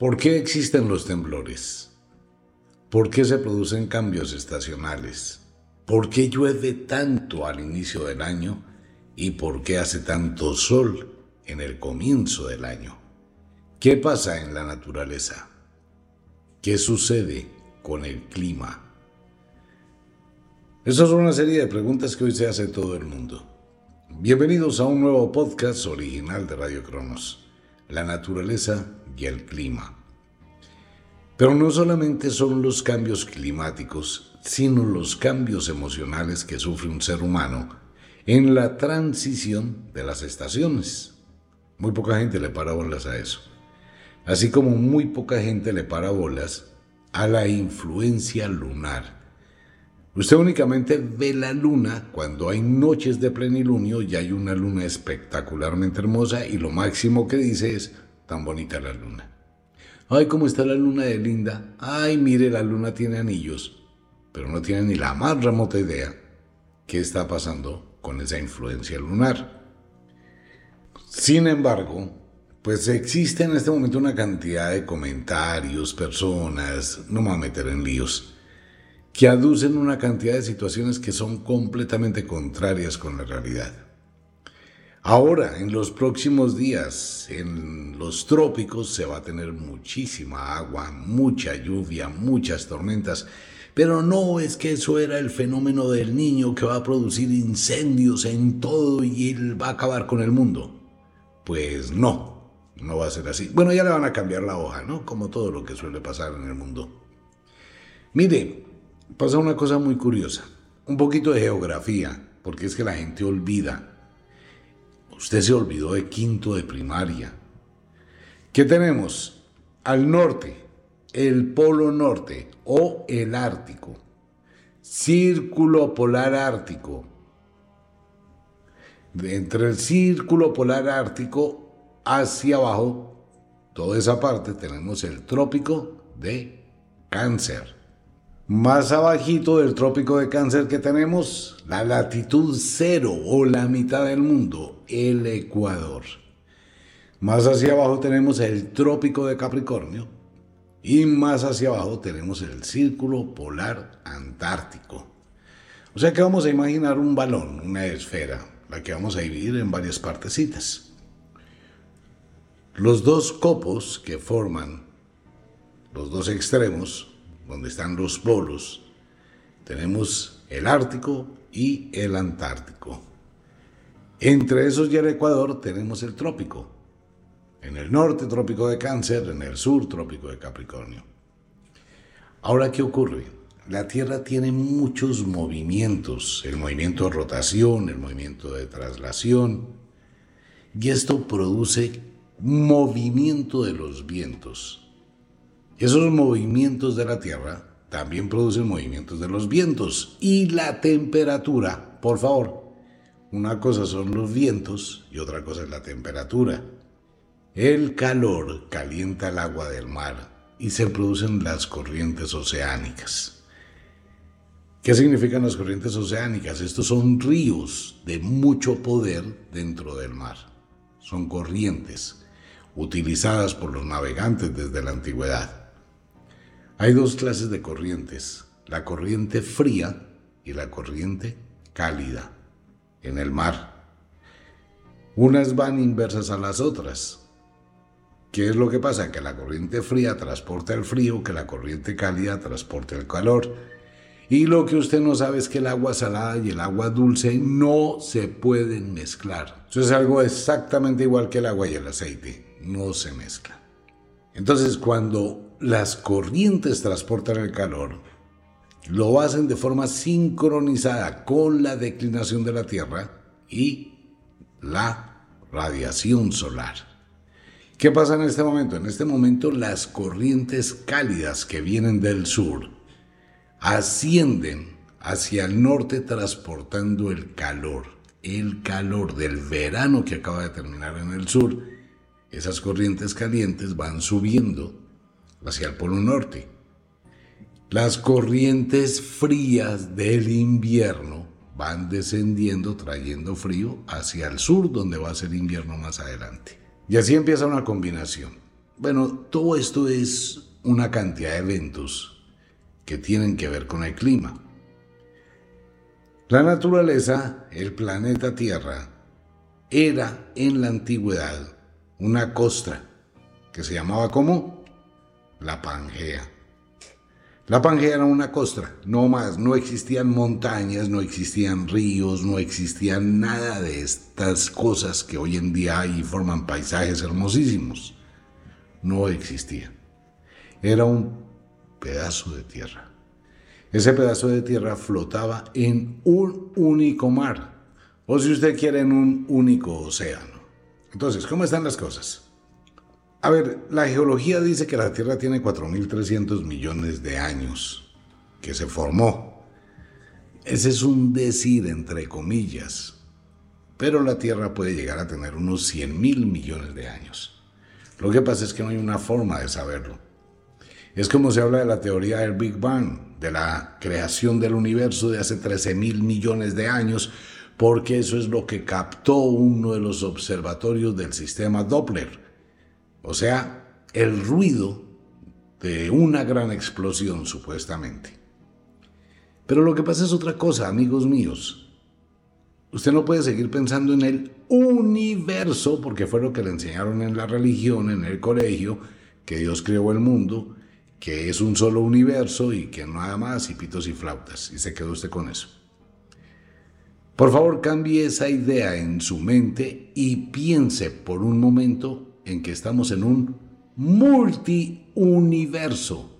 ¿Por qué existen los temblores? ¿Por qué se producen cambios estacionales? ¿Por qué llueve tanto al inicio del año? ¿Y por qué hace tanto sol en el comienzo del año? ¿Qué pasa en la naturaleza? ¿Qué sucede con el clima? Esas son una serie de preguntas que hoy se hace todo el mundo. Bienvenidos a un nuevo podcast original de Radio Cronos, La naturaleza y el clima. Pero no solamente son los cambios climáticos, sino los cambios emocionales que sufre un ser humano en la transición de las estaciones. Muy poca gente le para bolas a eso. Así como muy poca gente le para bolas a la influencia lunar. Usted únicamente ve la luna cuando hay noches de plenilunio y hay una luna espectacularmente hermosa y lo máximo que dice es, tan bonita la luna. Ay, cómo está la luna de linda. Ay, mire, la luna tiene anillos. Pero no tiene ni la más remota idea qué está pasando con esa influencia lunar. Sin embargo, pues existe en este momento una cantidad de comentarios, personas, no me voy a meter en líos, que aducen una cantidad de situaciones que son completamente contrarias con la realidad. Ahora, en los próximos días, en los trópicos se va a tener muchísima agua, mucha lluvia, muchas tormentas, pero no es que eso era el fenómeno del niño que va a producir incendios en todo y él va a acabar con el mundo. Pues no, no va a ser así. Bueno, ya le van a cambiar la hoja, ¿no? Como todo lo que suele pasar en el mundo. Mire, pasa una cosa muy curiosa, un poquito de geografía, porque es que la gente olvida Usted se olvidó de quinto de primaria. ¿Qué tenemos? Al norte, el Polo Norte o el Ártico. Círculo polar ártico. Entre el círculo polar ártico hacia abajo, toda esa parte, tenemos el trópico de Cáncer. Más abajito del trópico de cáncer que tenemos, la latitud cero o la mitad del mundo, el Ecuador. Más hacia abajo tenemos el trópico de Capricornio y más hacia abajo tenemos el círculo polar antártico. O sea que vamos a imaginar un balón, una esfera, la que vamos a dividir en varias partecitas. Los dos copos que forman los dos extremos donde están los polos, tenemos el Ártico y el Antártico. Entre esos y el Ecuador tenemos el trópico. En el norte, trópico de Cáncer, en el sur, trópico de Capricornio. Ahora, ¿qué ocurre? La Tierra tiene muchos movimientos, el movimiento de rotación, el movimiento de traslación, y esto produce movimiento de los vientos. Esos movimientos de la Tierra también producen movimientos de los vientos y la temperatura. Por favor, una cosa son los vientos y otra cosa es la temperatura. El calor calienta el agua del mar y se producen las corrientes oceánicas. ¿Qué significan las corrientes oceánicas? Estos son ríos de mucho poder dentro del mar. Son corrientes utilizadas por los navegantes desde la antigüedad. Hay dos clases de corrientes, la corriente fría y la corriente cálida en el mar. Unas van inversas a las otras. ¿Qué es lo que pasa? Que la corriente fría transporta el frío, que la corriente cálida transporta el calor. Y lo que usted no sabe es que el agua salada y el agua dulce no se pueden mezclar. Eso es algo exactamente igual que el agua y el aceite. No se mezclan. Entonces, cuando las corrientes transportan el calor, lo hacen de forma sincronizada con la declinación de la Tierra y la radiación solar. ¿Qué pasa en este momento? En este momento las corrientes cálidas que vienen del sur ascienden hacia el norte transportando el calor, el calor del verano que acaba de terminar en el sur. Esas corrientes calientes van subiendo hacia el Polo Norte. Las corrientes frías del invierno van descendiendo trayendo frío hacia el sur donde va a ser invierno más adelante. Y así empieza una combinación. Bueno, todo esto es una cantidad de eventos que tienen que ver con el clima. La naturaleza, el planeta Tierra, era en la antigüedad una costra que se llamaba como la Pangea. La Pangea era una costra, no más, no existían montañas, no existían ríos, no existían nada de estas cosas que hoy en día hay y forman paisajes hermosísimos. No existía. Era un pedazo de tierra. Ese pedazo de tierra flotaba en un único mar, o si usted quiere, en un único océano. Entonces, ¿cómo están las cosas? A ver, la geología dice que la Tierra tiene 4.300 millones de años, que se formó. Ese es un decir entre comillas, pero la Tierra puede llegar a tener unos 100.000 millones de años. Lo que pasa es que no hay una forma de saberlo. Es como se habla de la teoría del Big Bang, de la creación del universo de hace 13.000 millones de años, porque eso es lo que captó uno de los observatorios del sistema Doppler o sea, el ruido de una gran explosión supuestamente. Pero lo que pasa es otra cosa, amigos míos. Usted no puede seguir pensando en el universo, porque fue lo que le enseñaron en la religión, en el colegio, que Dios creó el mundo, que es un solo universo y que nada más y pitos y flautas. Y se quedó usted con eso. Por favor, cambie esa idea en su mente y piense por un momento en que estamos en un multiuniverso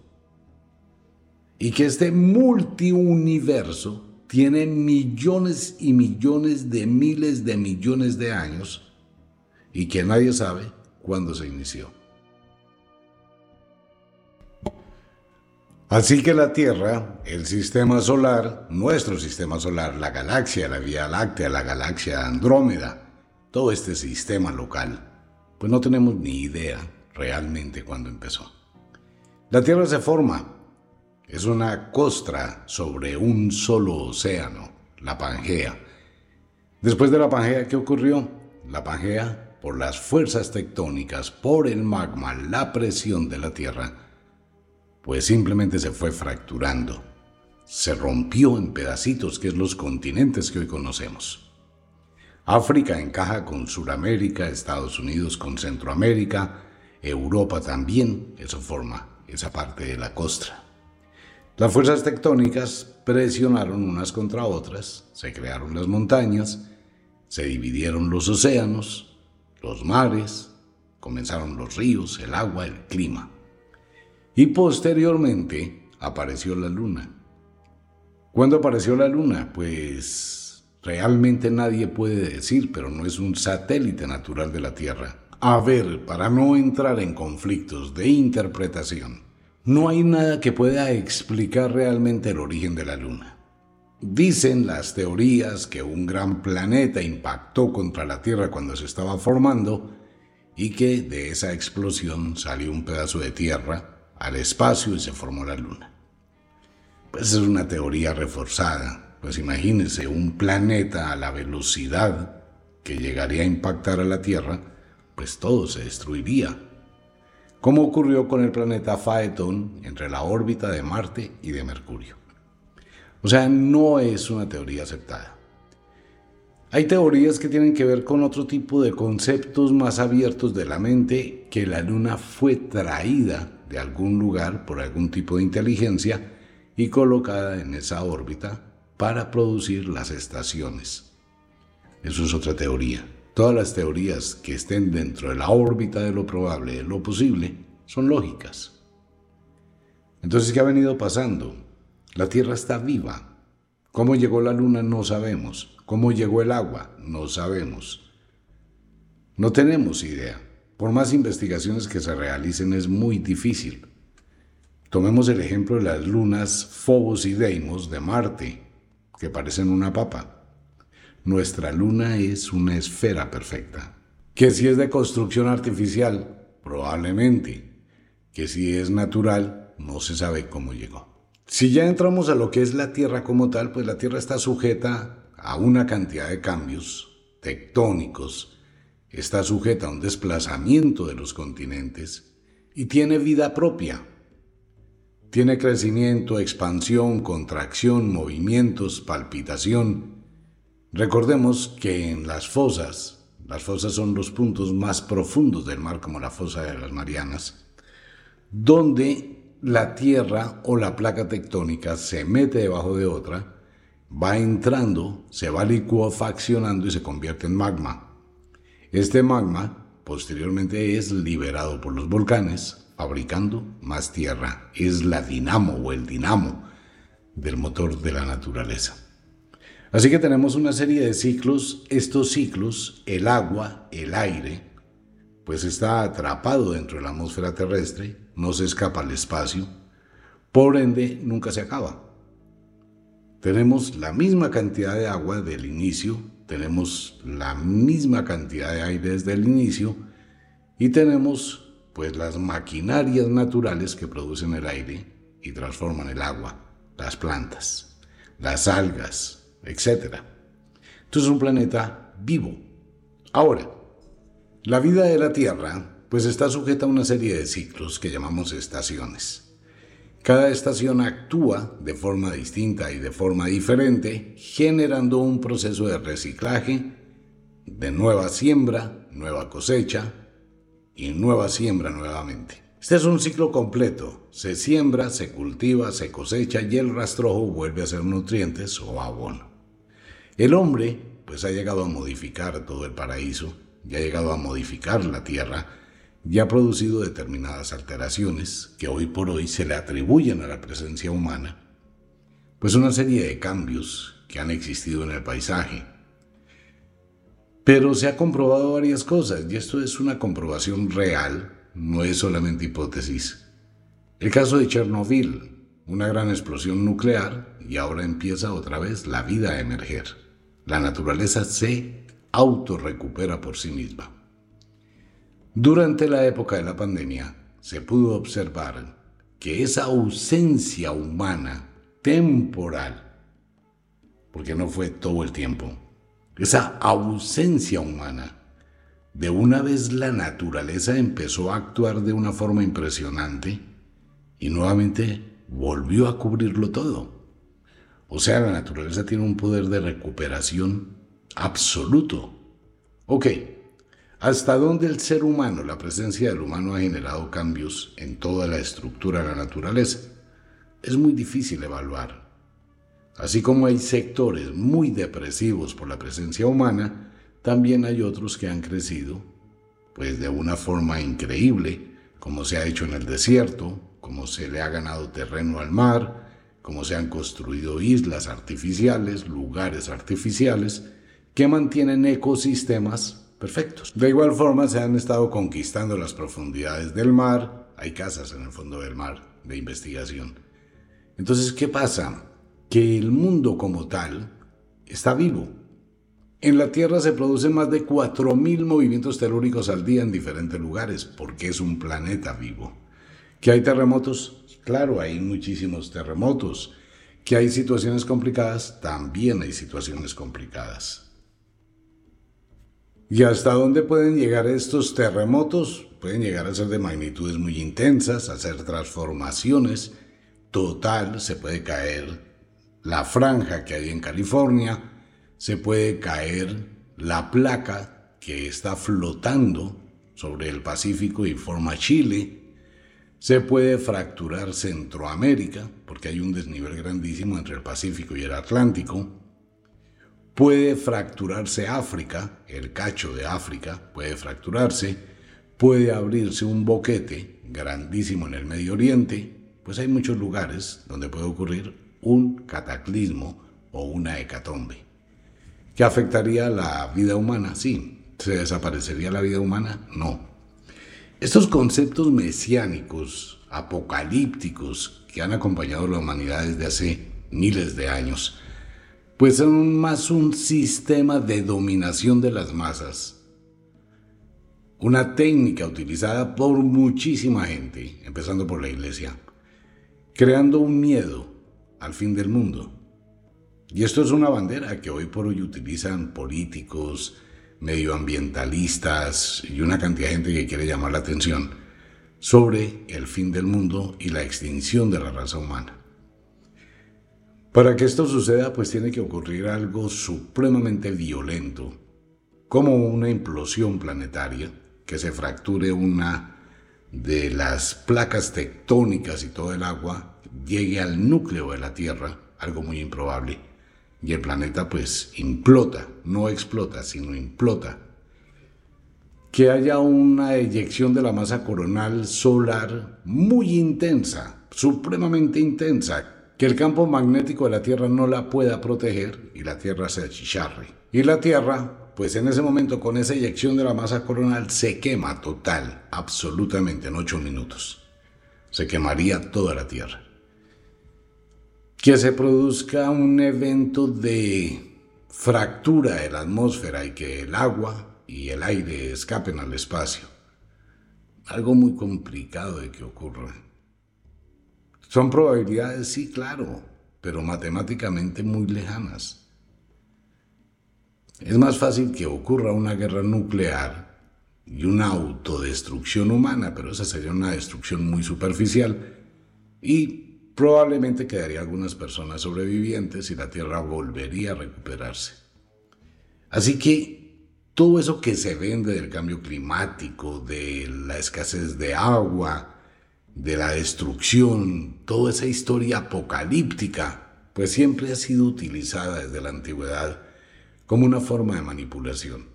y que este multiuniverso tiene millones y millones de miles de millones de años y que nadie sabe cuándo se inició. Así que la Tierra, el sistema solar, nuestro sistema solar, la galaxia, la Vía Láctea, la galaxia Andrómeda, todo este sistema local, pues no tenemos ni idea realmente cuándo empezó. La Tierra se forma, es una costra sobre un solo océano, la Pangea. Después de la Pangea, ¿qué ocurrió? La Pangea, por las fuerzas tectónicas, por el magma, la presión de la Tierra, pues simplemente se fue fracturando. Se rompió en pedacitos, que es los continentes que hoy conocemos. África encaja con Sudamérica, Estados Unidos con Centroamérica, Europa también, eso forma esa parte de la costra. Las fuerzas tectónicas presionaron unas contra otras, se crearon las montañas, se dividieron los océanos, los mares, comenzaron los ríos, el agua, el clima. Y posteriormente apareció la luna. ¿Cuándo apareció la luna? Pues Realmente nadie puede decir, pero no es un satélite natural de la Tierra. A ver, para no entrar en conflictos de interpretación, no hay nada que pueda explicar realmente el origen de la Luna. Dicen las teorías que un gran planeta impactó contra la Tierra cuando se estaba formando y que de esa explosión salió un pedazo de Tierra al espacio y se formó la Luna. Pues es una teoría reforzada, pues imagínense, un planeta a la velocidad que llegaría a impactar a la Tierra, pues todo se destruiría. Como ocurrió con el planeta Phaeton entre la órbita de Marte y de Mercurio. O sea, no es una teoría aceptada. Hay teorías que tienen que ver con otro tipo de conceptos más abiertos de la mente, que la Luna fue traída de algún lugar por algún tipo de inteligencia y colocada en esa órbita para producir las estaciones. Eso es otra teoría. Todas las teorías que estén dentro de la órbita de lo probable, de lo posible, son lógicas. Entonces, ¿qué ha venido pasando? La Tierra está viva. ¿Cómo llegó la Luna? No sabemos. ¿Cómo llegó el agua? No sabemos. No tenemos idea. Por más investigaciones que se realicen es muy difícil. Tomemos el ejemplo de las lunas Phobos y Deimos de Marte que parecen una papa. Nuestra luna es una esfera perfecta. Que si es de construcción artificial, probablemente. Que si es natural, no se sabe cómo llegó. Si ya entramos a lo que es la Tierra como tal, pues la Tierra está sujeta a una cantidad de cambios tectónicos, está sujeta a un desplazamiento de los continentes, y tiene vida propia. Tiene crecimiento, expansión, contracción, movimientos, palpitación. Recordemos que en las fosas, las fosas son los puntos más profundos del mar, como la fosa de las Marianas, donde la Tierra o la placa tectónica se mete debajo de otra, va entrando, se va licuofaccionando y se convierte en magma. Este magma posteriormente es liberado por los volcanes, fabricando más tierra. Es la dinamo o el dinamo del motor de la naturaleza. Así que tenemos una serie de ciclos. Estos ciclos, el agua, el aire, pues está atrapado dentro de la atmósfera terrestre, no se escapa al espacio, por ende nunca se acaba. Tenemos la misma cantidad de agua del inicio, tenemos la misma cantidad de aire desde el inicio y tenemos pues las maquinarias naturales que producen el aire y transforman el agua, las plantas, las algas, etc. Entonces es un planeta vivo. Ahora, la vida de la Tierra pues está sujeta a una serie de ciclos que llamamos estaciones. Cada estación actúa de forma distinta y de forma diferente, generando un proceso de reciclaje, de nueva siembra, nueva cosecha, y nueva siembra nuevamente. Este es un ciclo completo. Se siembra, se cultiva, se cosecha y el rastrojo vuelve a ser nutrientes o abono. El hombre pues ha llegado a modificar todo el paraíso, y ha llegado a modificar la tierra y ha producido determinadas alteraciones que hoy por hoy se le atribuyen a la presencia humana. Pues una serie de cambios que han existido en el paisaje, pero se ha comprobado varias cosas y esto es una comprobación real, no es solamente hipótesis. El caso de Chernobyl, una gran explosión nuclear y ahora empieza otra vez la vida a emerger. La naturaleza se autorrecupera por sí misma. Durante la época de la pandemia se pudo observar que esa ausencia humana temporal, porque no fue todo el tiempo, esa ausencia humana. De una vez la naturaleza empezó a actuar de una forma impresionante y nuevamente volvió a cubrirlo todo. O sea, la naturaleza tiene un poder de recuperación absoluto. Ok, ¿hasta dónde el ser humano, la presencia del humano ha generado cambios en toda la estructura de la naturaleza? Es muy difícil evaluar. Así como hay sectores muy depresivos por la presencia humana, también hay otros que han crecido, pues de una forma increíble, como se ha hecho en el desierto, como se le ha ganado terreno al mar, como se han construido islas artificiales, lugares artificiales, que mantienen ecosistemas perfectos. De igual forma se han estado conquistando las profundidades del mar, hay casas en el fondo del mar de investigación. Entonces, ¿qué pasa? Que el mundo como tal está vivo. En la Tierra se producen más de 4.000 movimientos telúricos al día en diferentes lugares, porque es un planeta vivo. ¿Que hay terremotos? Claro, hay muchísimos terremotos. ¿Que hay situaciones complicadas? También hay situaciones complicadas. ¿Y hasta dónde pueden llegar estos terremotos? Pueden llegar a ser de magnitudes muy intensas, a hacer transformaciones. Total, se puede caer la franja que hay en California, se puede caer la placa que está flotando sobre el Pacífico y forma Chile, se puede fracturar Centroamérica, porque hay un desnivel grandísimo entre el Pacífico y el Atlántico, puede fracturarse África, el cacho de África puede fracturarse, puede abrirse un boquete grandísimo en el Medio Oriente, pues hay muchos lugares donde puede ocurrir un cataclismo o una hecatombe. ¿Que afectaría la vida humana? Sí. ¿Se desaparecería la vida humana? No. Estos conceptos mesiánicos, apocalípticos, que han acompañado a la humanidad desde hace miles de años, pues son más un sistema de dominación de las masas. Una técnica utilizada por muchísima gente, empezando por la iglesia, creando un miedo al fin del mundo. Y esto es una bandera que hoy por hoy utilizan políticos, medioambientalistas y una cantidad de gente que quiere llamar la atención. sobre el fin del mundo y la extinción de la raza humana. Para que esto suceda, pues tiene que ocurrir algo supremamente violento, como una implosión planetaria, que se fracture una de las placas tectónicas y todo el agua llegue al núcleo de la Tierra, algo muy improbable, y el planeta pues implota, no explota, sino implota. Que haya una eyección de la masa coronal solar muy intensa, supremamente intensa, que el campo magnético de la Tierra no la pueda proteger y la Tierra se achicharre. Y la Tierra, pues en ese momento con esa eyección de la masa coronal se quema total, absolutamente en ocho minutos. Se quemaría toda la Tierra que se produzca un evento de fractura de la atmósfera y que el agua y el aire escapen al espacio. Algo muy complicado de que ocurra. Son probabilidades, sí, claro, pero matemáticamente muy lejanas. Es más fácil que ocurra una guerra nuclear y una autodestrucción humana, pero esa sería una destrucción muy superficial y Probablemente quedaría algunas personas sobrevivientes y la Tierra volvería a recuperarse. Así que todo eso que se vende del cambio climático, de la escasez de agua, de la destrucción, toda esa historia apocalíptica, pues siempre ha sido utilizada desde la antigüedad como una forma de manipulación.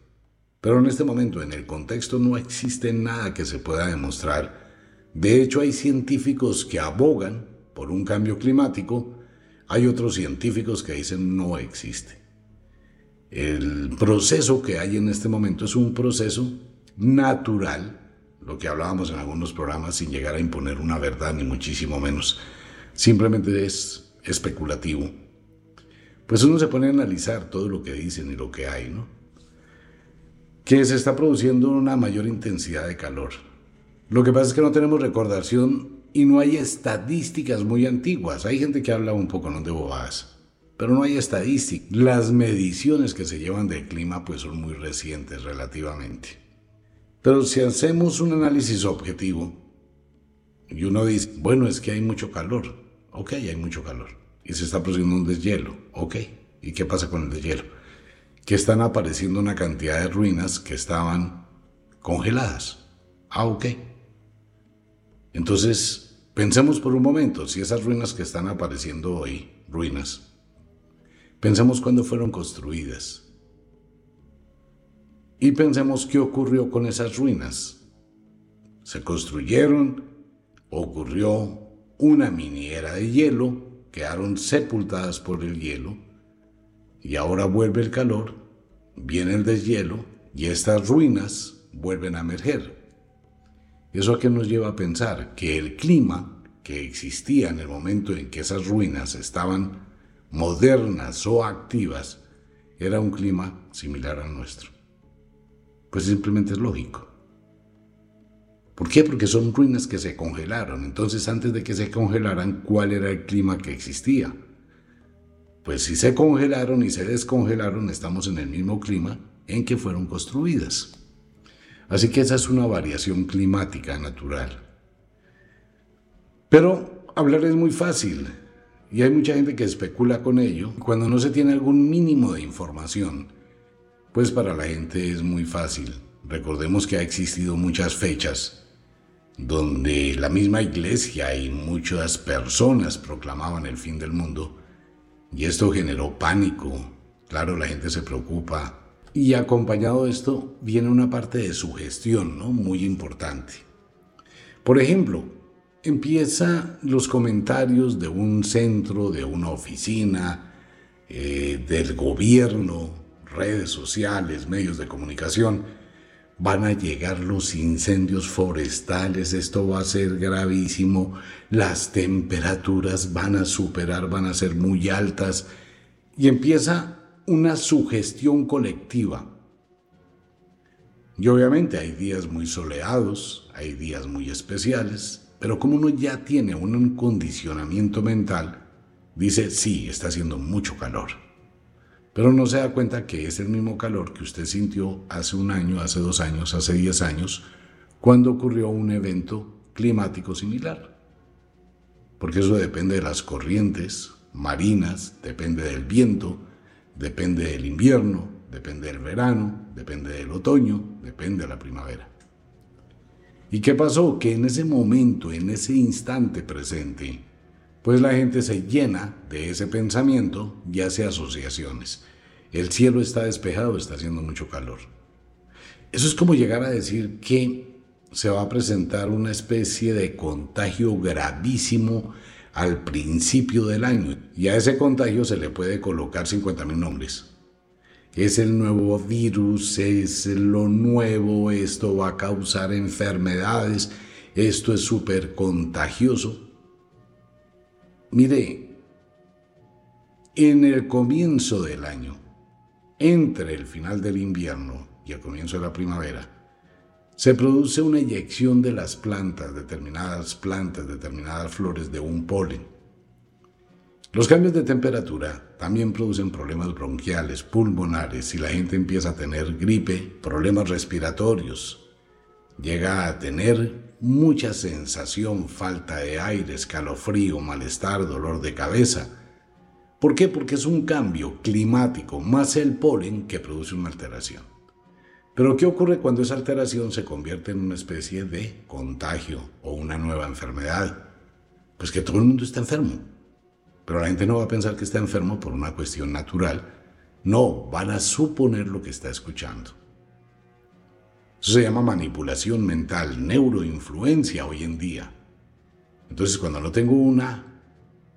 Pero en este momento, en el contexto, no existe nada que se pueda demostrar. De hecho, hay científicos que abogan por un cambio climático, hay otros científicos que dicen no existe. El proceso que hay en este momento es un proceso natural, lo que hablábamos en algunos programas sin llegar a imponer una verdad ni muchísimo menos. Simplemente es especulativo. Pues uno se pone a analizar todo lo que dicen y lo que hay, ¿no? Que se está produciendo una mayor intensidad de calor. Lo que pasa es que no tenemos recordación y no hay estadísticas muy antiguas. Hay gente que habla un poco ¿no? de bobadas, pero no hay estadísticas. Las mediciones que se llevan del clima pues son muy recientes relativamente. Pero si hacemos un análisis objetivo y uno dice, bueno, es que hay mucho calor, ok, hay mucho calor, y se está produciendo un deshielo, ok, ¿y qué pasa con el deshielo? Que están apareciendo una cantidad de ruinas que estaban congeladas. Ah, ok. Entonces, Pensemos por un momento, si esas ruinas que están apareciendo hoy, ruinas, pensemos cuándo fueron construidas. Y pensemos qué ocurrió con esas ruinas. Se construyeron, ocurrió una miniera de hielo, quedaron sepultadas por el hielo, y ahora vuelve el calor, viene el deshielo, y estas ruinas vuelven a emerger. ¿Eso a qué nos lleva a pensar? Que el clima que existía en el momento en que esas ruinas estaban modernas o activas era un clima similar al nuestro. Pues simplemente es lógico. ¿Por qué? Porque son ruinas que se congelaron. Entonces, antes de que se congelaran, ¿cuál era el clima que existía? Pues si se congelaron y se descongelaron, estamos en el mismo clima en que fueron construidas. Así que esa es una variación climática natural. Pero hablar es muy fácil y hay mucha gente que especula con ello. Cuando no se tiene algún mínimo de información, pues para la gente es muy fácil. Recordemos que ha existido muchas fechas donde la misma iglesia y muchas personas proclamaban el fin del mundo y esto generó pánico. Claro, la gente se preocupa, y acompañado de esto viene una parte de sugestión ¿no? muy importante. Por ejemplo, empieza los comentarios de un centro, de una oficina, eh, del gobierno, redes sociales, medios de comunicación. Van a llegar los incendios forestales, esto va a ser gravísimo, las temperaturas van a superar, van a ser muy altas. Y empieza una sugestión colectiva. Y obviamente hay días muy soleados, hay días muy especiales, pero como uno ya tiene un condicionamiento mental, dice, sí, está haciendo mucho calor. Pero no se da cuenta que es el mismo calor que usted sintió hace un año, hace dos años, hace diez años, cuando ocurrió un evento climático similar. Porque eso depende de las corrientes marinas, depende del viento, depende del invierno, depende del verano, depende del otoño, depende de la primavera. ¿Y qué pasó? Que en ese momento, en ese instante presente, pues la gente se llena de ese pensamiento y hace asociaciones. El cielo está despejado, está haciendo mucho calor. Eso es como llegar a decir que se va a presentar una especie de contagio gravísimo al principio del año y a ese contagio se le puede colocar 50.000 nombres es el nuevo virus, es lo nuevo, esto va a causar enfermedades, esto es súper contagioso. Mire, en el comienzo del año, entre el final del invierno y el comienzo de la primavera, se produce una eyección de las plantas, determinadas plantas, determinadas flores de un polen. Los cambios de temperatura también producen problemas bronquiales, pulmonares y la gente empieza a tener gripe, problemas respiratorios. Llega a tener mucha sensación, falta de aire, escalofrío, malestar, dolor de cabeza. ¿Por qué? Porque es un cambio climático más el polen que produce una alteración. Pero ¿qué ocurre cuando esa alteración se convierte en una especie de contagio o una nueva enfermedad? Pues que todo el mundo está enfermo. Pero la gente no va a pensar que está enfermo por una cuestión natural. No, van a suponer lo que está escuchando. Eso se llama manipulación mental, neuroinfluencia hoy en día. Entonces, cuando no tengo una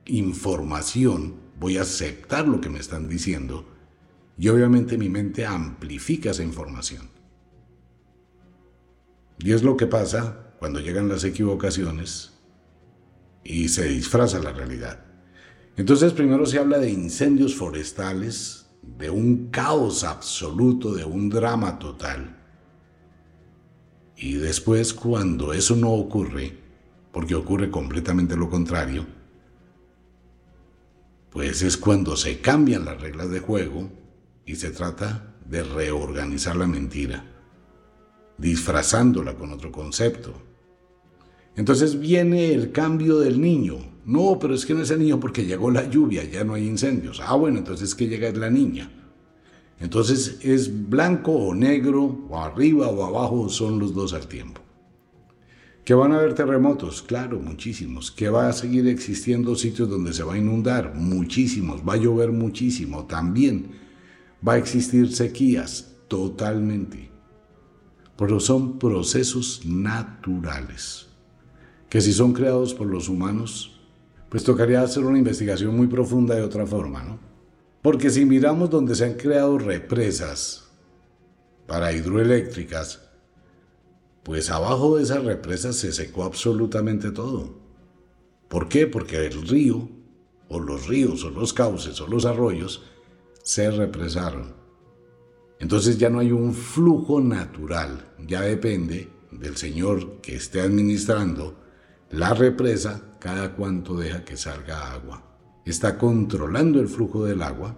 información, voy a aceptar lo que me están diciendo y obviamente mi mente amplifica esa información. Y es lo que pasa cuando llegan las equivocaciones y se disfraza la realidad. Entonces primero se habla de incendios forestales, de un caos absoluto, de un drama total. Y después cuando eso no ocurre, porque ocurre completamente lo contrario, pues es cuando se cambian las reglas de juego y se trata de reorganizar la mentira, disfrazándola con otro concepto. Entonces viene el cambio del niño, no, pero es que no es el niño porque llegó la lluvia, ya no hay incendios. Ah, bueno, entonces que llega es la niña. Entonces es blanco o negro, o arriba o abajo, son los dos al tiempo. ¿Que van a haber terremotos? Claro, muchísimos. ¿Que va a seguir existiendo sitios donde se va a inundar? Muchísimos. ¿Va a llover muchísimo? También. ¿Va a existir sequías? Totalmente. Pero son procesos naturales. Que si son creados por los humanos, pues tocaría hacer una investigación muy profunda de otra forma, ¿no? Porque si miramos donde se han creado represas para hidroeléctricas, pues abajo de esas represas se secó absolutamente todo. ¿Por qué? Porque el río, o los ríos, o los cauces, o los arroyos, se represaron. Entonces ya no hay un flujo natural, ya depende del señor que esté administrando la represa cada cuanto deja que salga agua. Está controlando el flujo del agua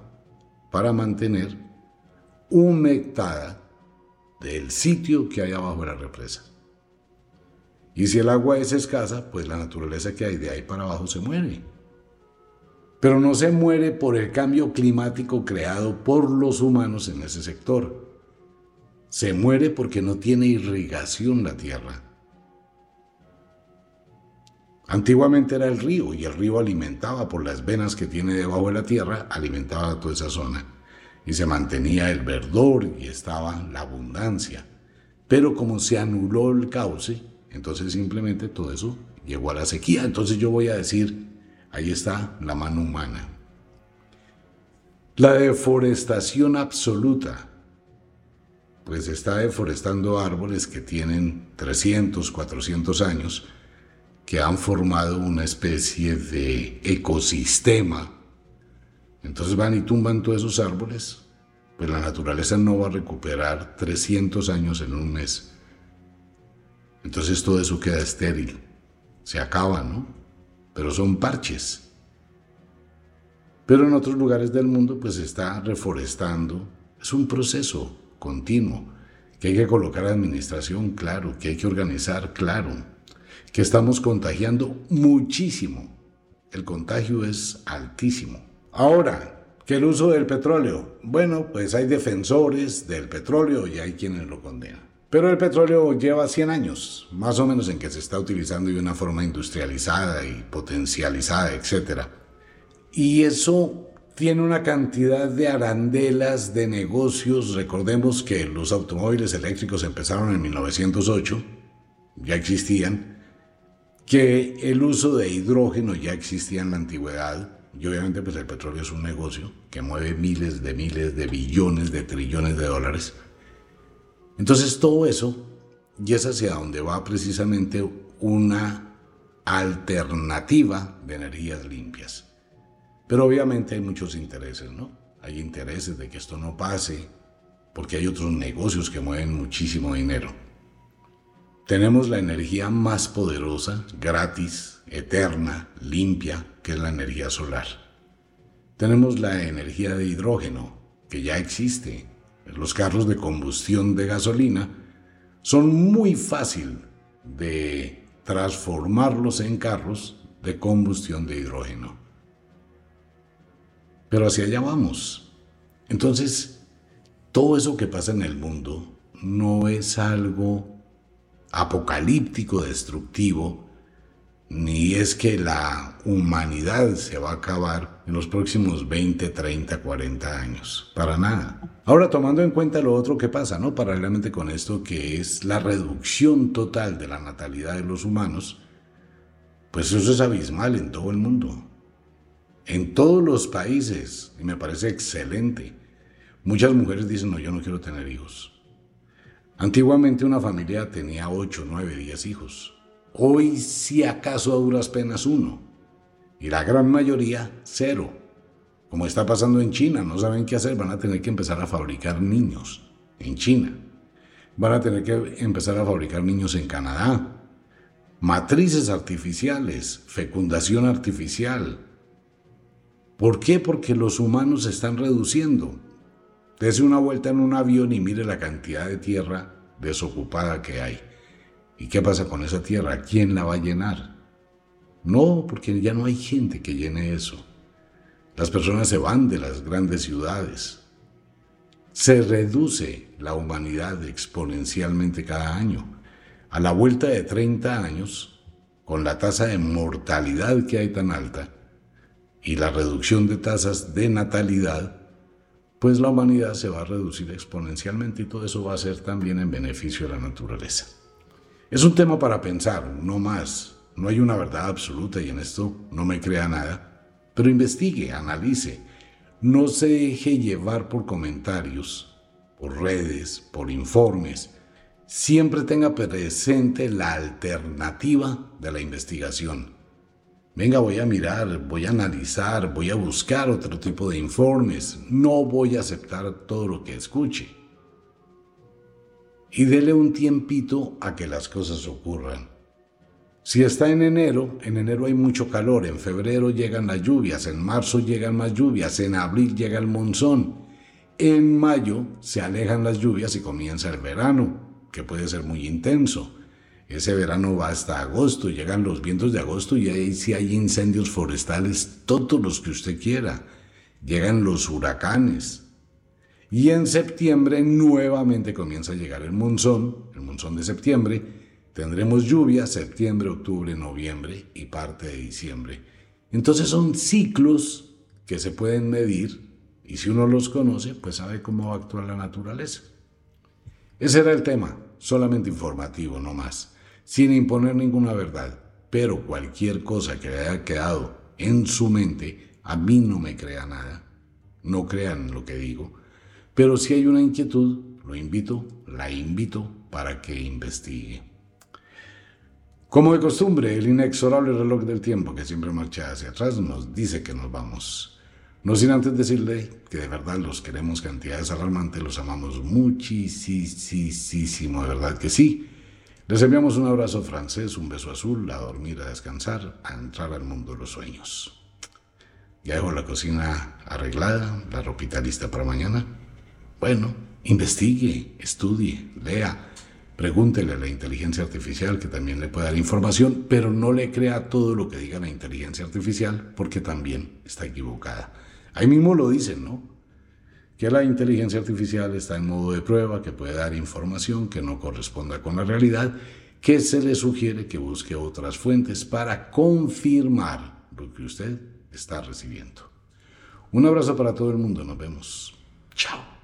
para mantener humectada del sitio que hay abajo de la represa. Y si el agua es escasa, pues la naturaleza que hay de ahí para abajo se muere. Pero no se muere por el cambio climático creado por los humanos en ese sector. Se muere porque no tiene irrigación la tierra. Antiguamente era el río y el río alimentaba por las venas que tiene debajo de la tierra, alimentaba toda esa zona y se mantenía el verdor y estaba la abundancia. Pero como se anuló el cauce, entonces simplemente todo eso llegó a la sequía. Entonces yo voy a decir, ahí está la mano humana. La deforestación absoluta, pues está deforestando árboles que tienen 300, 400 años, que han formado una especie de ecosistema. Entonces van y tumban todos esos árboles, pues la naturaleza no va a recuperar 300 años en un mes. Entonces todo eso queda estéril, se acaba, ¿no? Pero son parches. Pero en otros lugares del mundo pues se está reforestando. Es un proceso continuo, que hay que colocar administración, claro, que hay que organizar, claro que estamos contagiando muchísimo. El contagio es altísimo. Ahora, que el uso del petróleo. Bueno, pues hay defensores del petróleo y hay quienes lo condenan. Pero el petróleo lleva 100 años, más o menos en que se está utilizando de una forma industrializada y potencializada, etc. Y eso tiene una cantidad de arandelas, de negocios. Recordemos que los automóviles eléctricos empezaron en 1908, ya existían, que el uso de hidrógeno ya existía en la antigüedad, y obviamente pues el petróleo es un negocio que mueve miles de miles de billones de trillones de dólares. Entonces todo eso y es hacia donde va precisamente una alternativa de energías limpias. Pero obviamente hay muchos intereses, ¿no? Hay intereses de que esto no pase porque hay otros negocios que mueven muchísimo dinero. Tenemos la energía más poderosa, gratis, eterna, limpia, que es la energía solar. Tenemos la energía de hidrógeno, que ya existe, los carros de combustión de gasolina, son muy fácil de transformarlos en carros de combustión de hidrógeno. Pero hacia allá vamos. Entonces, todo eso que pasa en el mundo no es algo apocalíptico, destructivo, ni es que la humanidad se va a acabar en los próximos 20, 30, 40 años. Para nada. Ahora, tomando en cuenta lo otro que pasa, ¿no? Paralelamente con esto, que es la reducción total de la natalidad de los humanos, pues eso es abismal en todo el mundo. En todos los países, y me parece excelente. Muchas mujeres dicen, no, yo no quiero tener hijos. Antiguamente una familia tenía 8, 9, 10 hijos. Hoy si acaso a duras penas uno. Y la gran mayoría cero. Como está pasando en China, no saben qué hacer, van a tener que empezar a fabricar niños en China. Van a tener que empezar a fabricar niños en Canadá. Matrices artificiales, fecundación artificial. ¿Por qué? Porque los humanos se están reduciendo. Dese una vuelta en un avión y mire la cantidad de tierra desocupada que hay. ¿Y qué pasa con esa tierra? ¿Quién la va a llenar? No, porque ya no hay gente que llene eso. Las personas se van de las grandes ciudades. Se reduce la humanidad exponencialmente cada año. A la vuelta de 30 años, con la tasa de mortalidad que hay tan alta y la reducción de tasas de natalidad, pues la humanidad se va a reducir exponencialmente y todo eso va a ser también en beneficio de la naturaleza. Es un tema para pensar, no más. No hay una verdad absoluta y en esto no me crea nada. Pero investigue, analice. No se deje llevar por comentarios, por redes, por informes. Siempre tenga presente la alternativa de la investigación. Venga, voy a mirar, voy a analizar, voy a buscar otro tipo de informes. No voy a aceptar todo lo que escuche y dele un tiempito a que las cosas ocurran. Si está en enero, en enero hay mucho calor, en febrero llegan las lluvias, en marzo llegan más lluvias, en abril llega el monzón, en mayo se alejan las lluvias y comienza el verano, que puede ser muy intenso. Ese verano va hasta agosto, llegan los vientos de agosto y ahí sí hay incendios forestales, todos los que usted quiera. Llegan los huracanes, y en septiembre nuevamente comienza a llegar el monzón, el monzón de septiembre. Tendremos lluvia septiembre, octubre, noviembre y parte de diciembre. Entonces son ciclos que se pueden medir y si uno los conoce, pues sabe cómo va a actuar la naturaleza. Ese era el tema, solamente informativo, no más, sin imponer ninguna verdad. Pero cualquier cosa que haya quedado en su mente, a mí no me crea nada. No crean lo que digo pero si hay una inquietud, lo invito, la invito para que investigue. Como de costumbre, el inexorable reloj del tiempo que siempre marcha hacia atrás nos dice que nos vamos. No sin antes decirle que de verdad los queremos cantidades alarmantes, los amamos muchísimo, de verdad que sí. Les enviamos un abrazo francés, un beso azul, a dormir, a descansar, a entrar al mundo de los sueños. Ya dejo la cocina arreglada, la ropita lista para mañana. Bueno, investigue, estudie, lea, Pregúntele a la inteligencia artificial que también le puede dar información, pero no le crea todo lo que diga la inteligencia artificial porque también está equivocada. Ahí mismo lo dicen, ¿no? Que la inteligencia artificial está en modo de prueba, que puede dar información que no corresponda con la realidad, que se le sugiere que busque otras fuentes para confirmar lo que usted está recibiendo. Un abrazo para todo el mundo, nos vemos. Chao.